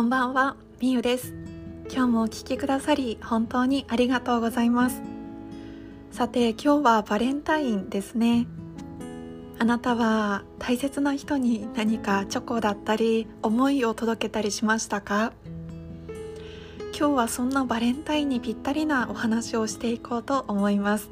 こんばんは、みゆです。今日もお聴きくださり本当にありがとうございます。さて今日はバレンタインですね。あなたは大切な人に何かチョコだったり思いを届けたりしましたか？今日はそんなバレンタインにぴったりなお話をしていこうと思います。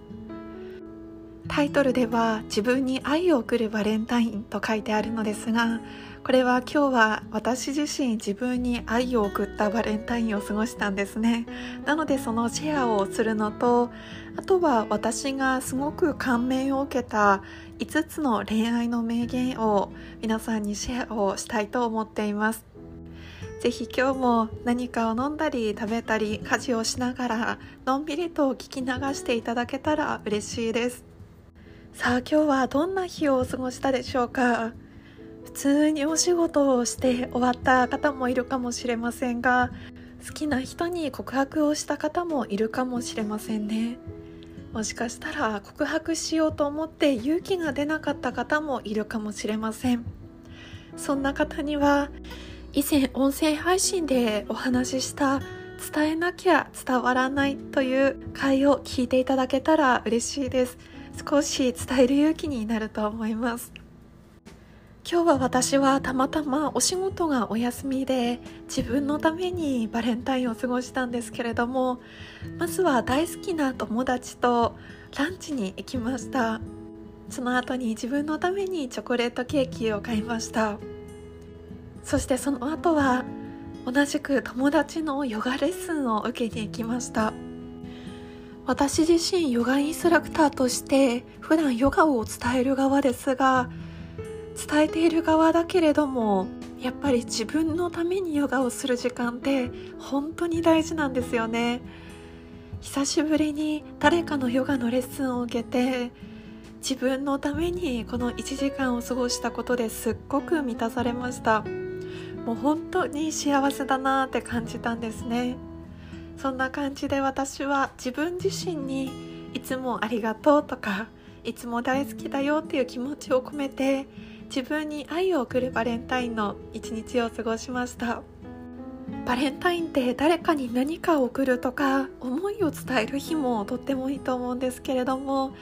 タイトルでは自分に愛を送るバレンタインと書いてあるのですがこれは今日は私自身自分に愛を送ったバレンタインを過ごしたんですね。なのでそのシェアをするのとあとは私がすごく感銘を受けた5つの恋愛の名言を皆さんにシェアをしたいと思っています。ぜひ今日も何かを飲んだり食べたり家事をしながらのんびりと聞き流していただけたら嬉しいです。さあ今日はどんな日を過ごしたでしょうか？普通にお仕事をして終わった方もいるかもしれませんが好きな人に告白をした方もいるかもしれませんね。もしかしたら告白しようと思って勇気が出なかった方もいるかもしれません。そんな方には以前音声配信でお話しした伝えなきゃ伝わらないという回を聞いていただけたら嬉しいです。少し伝える勇気になると思います。今日は私はたまたまお仕事がお休みで自分のためにバレンタインを過ごしたんですけれどもまずは大好きな友達とランチに行きました。その後に自分のためにチョコレートケーキを買いました。そしてその後は同じく友達のヨガレッスンを受けに行きました。私自身ヨガインストラクターとして普段ヨガを伝える側ですが伝えている側だけれどもやっぱり自分のためにヨガをする時間って本当に大事なんですよね。久しぶりに誰かのヨガのレッスンを受けて自分のためにこの1時間を過ごしたことですっごく満たされました。もう本当に幸せだなって感じたんですね。そんな感じで私は自分自身にいつもありがとうとかいつも大好きだよっていう気持ちを込めて自分に愛を送るバレンタインの一日を過ごしました。バレンタインって誰かに何かを送るとか思いを伝える日もとってもいいと思うんですけれども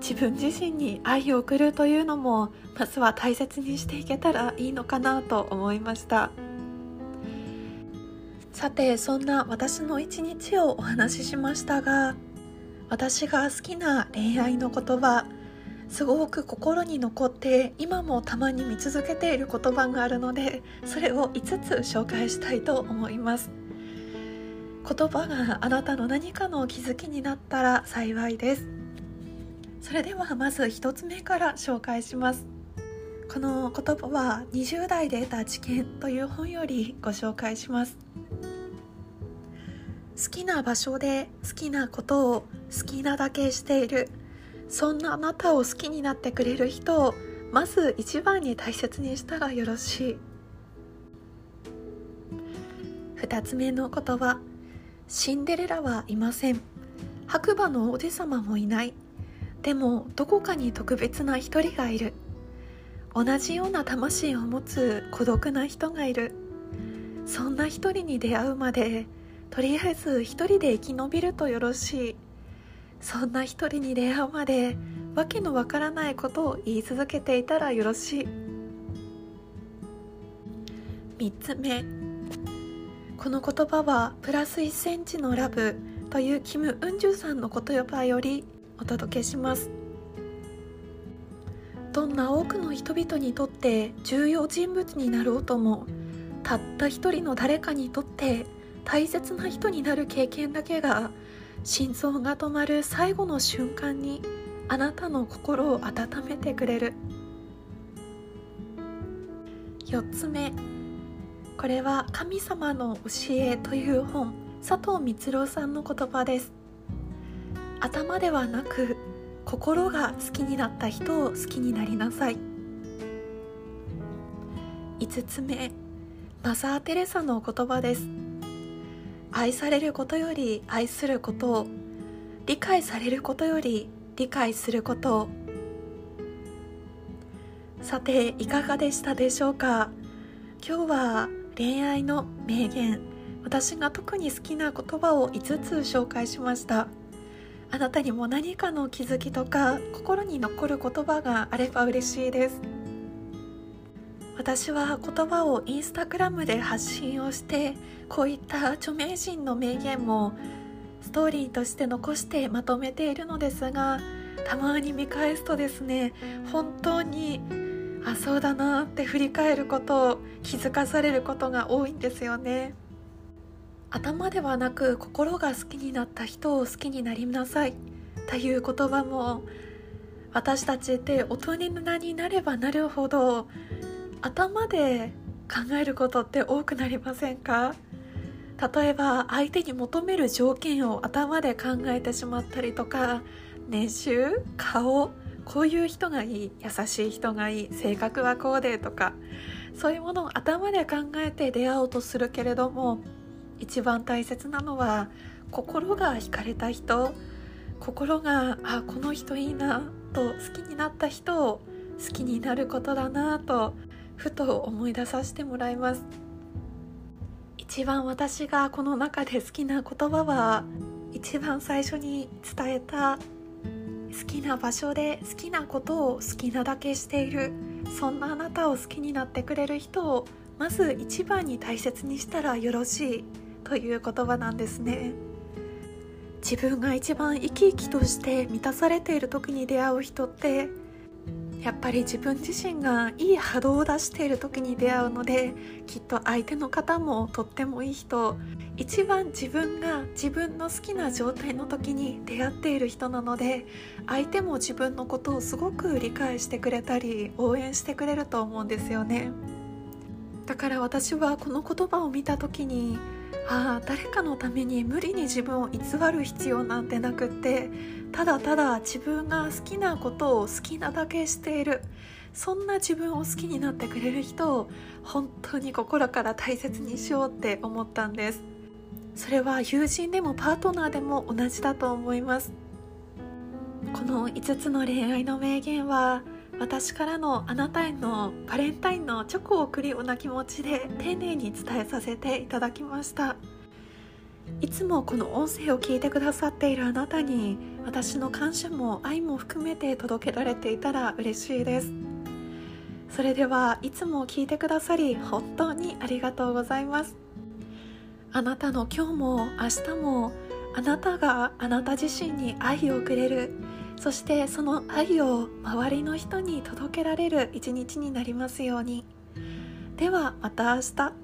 自分自身に愛を送るというのもまずは大切にしていけたらいいのかなと思いました。さてそんな私の一日をお話ししましたが私が好きな恋愛の言葉すごく心に残って今もたまに見続けている言葉があるのでそれを5つ紹介したいと思います。言葉があなたの何かの気づきになったら幸いです。それではまず1つ目から紹介します。この言葉は20代で得た知見という本よりご紹介します。好きな場所で好きなことを好きなだけしている。そんなあなたを好きになってくれる人をまず一番に大切にしたらよろしい。2つ目の言葉。シンデレラはいません。白馬の王子様もいない。でもどこかに特別な一人がいる。同じような魂を持つ孤独な人がいる。そんな一人に出会うまでとりあえず一人で生き延びるとよろしい。そんな一人に出会うまでわけのわからないことを言い続けていたらよろしい。3つ目。この言葉はプラス1センチのラブというキム・ウンジュさんの言葉よりお届けします。どんな多くの人々にとって重要人物になろうともたった一人の誰かにとって大切な人になる経験だけが心臓が止まる最後の瞬間にあなたの心を温めてくれる。4つ目これは「神様の教え」という本佐藤光郎さんの言葉です。頭ではなく心が好きになった人を好きになりなさい。5つ目マザー・テレサの言葉です。愛されることより愛することを理解されることより理解すること。をさていかがでしたでしょうか？今日は恋愛の名言。私が特に好きな言葉を5つ紹介しました。あなたにも何かの気づきとか心に残る言葉があれば嬉しいです。私は言葉をインスタグラムで発信をしてこういった著名人の名言もストーリーとして残してまとめているのですがたまに見返すとですね本当にあそうだなって振り返ることを気づかされることが多いんですよね。頭ではなく心が好きになった人を好きになりなさいという言葉も私たちって大人になればなるほど頭で考えることって多くなりませんか？例えば相手に求める条件を頭で考えてしまったりとか年収顔こういう人がいい優しい人がいい性格はこうでとかそういうものを頭で考えて出会おうとするけれども一番大切なのは心が惹かれた人心があこの人いいなと好きになった人を好きになることだなとふと思い出させてもらいます。一番私がこの中で好きな言葉は一番最初に伝えた好きな場所で好きなことを好きなだけしているそんなあなたを好きになってくれる人をまず一番に大切にしたらよろしいという言葉なんですね。自分が一番生き生きとして満たされている時に出会う人ってやっぱり自分自身がいい波動を出している時に出会うのできっと相手の方もとってもいい人。一番自分が自分の好きな状態の時に出会っている人なので相手も自分のことをすごく理解してくれたり応援してくれると思うんですよね。だから私はこの言葉を見た時にああ誰かのために無理に自分を偽る必要なんてなくってただただ自分が好きなことを好きなだけしている。そんな自分を好きになってくれる人を本当に心から大切にしようって思ったんです。それは友人でもパートナーでも同じだと思います。この5つの恋愛の名言は私からのあなたへのバレンタインのチョコを送るような気持ちで丁寧に伝えさせていただきました。いつもこの音声を聞いてくださっているあなたに私の感謝も愛も含めて届けられていたら嬉しいです。それではいつも聞いてくださり本当にありがとうございます。あなたの今日も明日もあなたがあなた自身に愛をくれる。そしてその愛を周りの人に届けられる一日になりますように。ではまた明日。